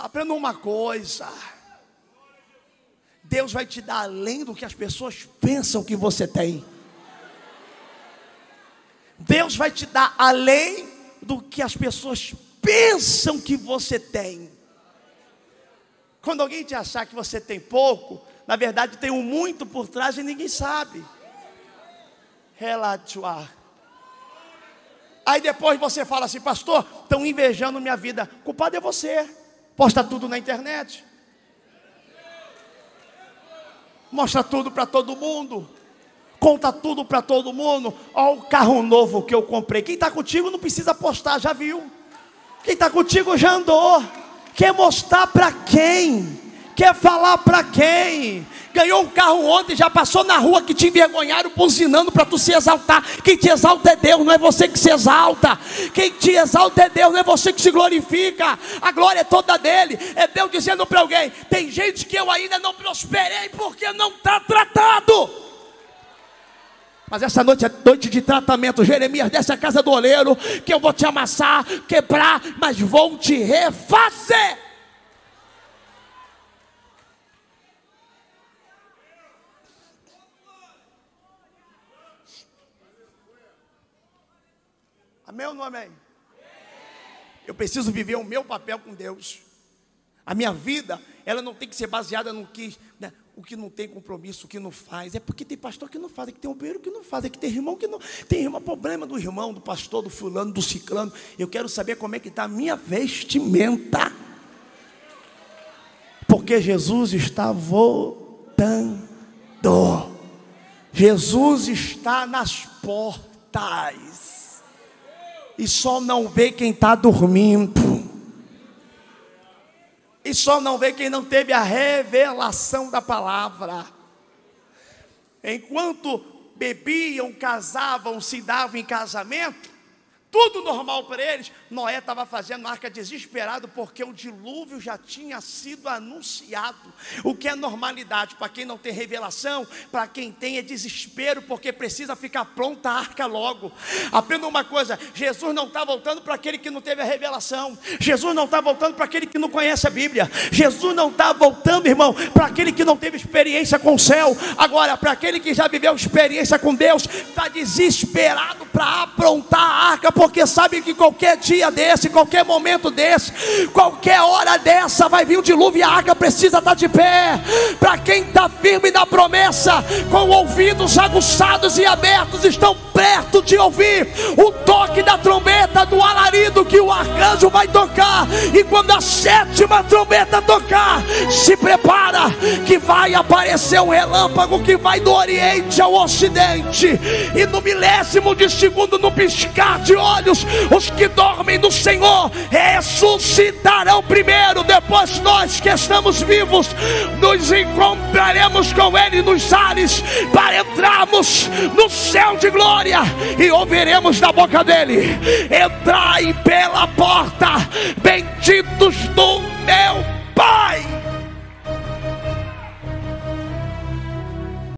Aprenda uma coisa. Deus vai te dar além do que as pessoas pensam que você tem. Deus vai te dar além do que as pessoas pensam que você tem. Quando alguém te achar que você tem pouco, na verdade tem um muito por trás e ninguém sabe. Relatuar. Aí depois você fala assim, pastor, estão invejando minha vida. Culpado é você. Posta tudo na internet. Mostra tudo para todo mundo. Conta tudo para todo mundo. Olha o carro novo que eu comprei. Quem está contigo não precisa postar, já viu? Quem está contigo já andou. Quer mostrar para quem? Quer falar para quem? Ganhou um carro ontem, já passou na rua que te envergonharam, buzinando para tu se exaltar. Quem te exalta é Deus, não é você que se exalta. Quem te exalta é Deus, não é você que se glorifica. A glória é toda dele. É Deus dizendo para alguém: tem gente que eu ainda não prosperei porque não está tratado. Mas essa noite é noite de tratamento. Jeremias, desce a casa do oleiro, que eu vou te amassar, quebrar, mas vou te refazer. Amém ou não amém? Eu preciso viver o meu papel com Deus. A minha vida, ela não tem que ser baseada no que, né, o que não tem compromisso, o que não faz. É porque tem pastor que não faz, é que tem obreiro que não faz, é que tem irmão que não. Tem irmão, problema do irmão, do pastor, do fulano, do ciclano. Eu quero saber como é que está a minha vestimenta. Porque Jesus está voltando. Jesus está nas portas e só não vê quem está dormindo. E só não vê quem não teve a revelação da palavra. Enquanto bebiam, casavam, se davam em casamento, tudo normal para eles. Noé estava fazendo arca desesperado porque o dilúvio já tinha sido anunciado. O que é normalidade para quem não tem revelação, para quem tem é desespero porque precisa ficar pronta a arca logo. Aprenda uma coisa: Jesus não está voltando para aquele que não teve a revelação. Jesus não está voltando para aquele que não conhece a Bíblia. Jesus não está voltando, irmão, para aquele que não teve experiência com o céu. Agora, para aquele que já viveu experiência com Deus, está desesperado para aprontar a arca porque sabe que qualquer dia desse, qualquer momento desse, qualquer hora dessa vai vir um dilúvio e a arca precisa estar de pé. Para quem está firme na promessa, com ouvidos aguçados e abertos, estão perto de ouvir o toque da trombeta do alarido que o arcanjo vai tocar. E quando a sétima trombeta tocar, se prepara que vai aparecer um relâmpago que vai do oriente ao ocidente. E no milésimo de segundo, no piscar de olhos, os que dormem no Senhor ressuscitarão primeiro, depois nós que estamos vivos nos encontraremos com Ele nos ares para entrarmos no céu de glória e ouviremos da boca dele: entrai pela porta, benditos do meu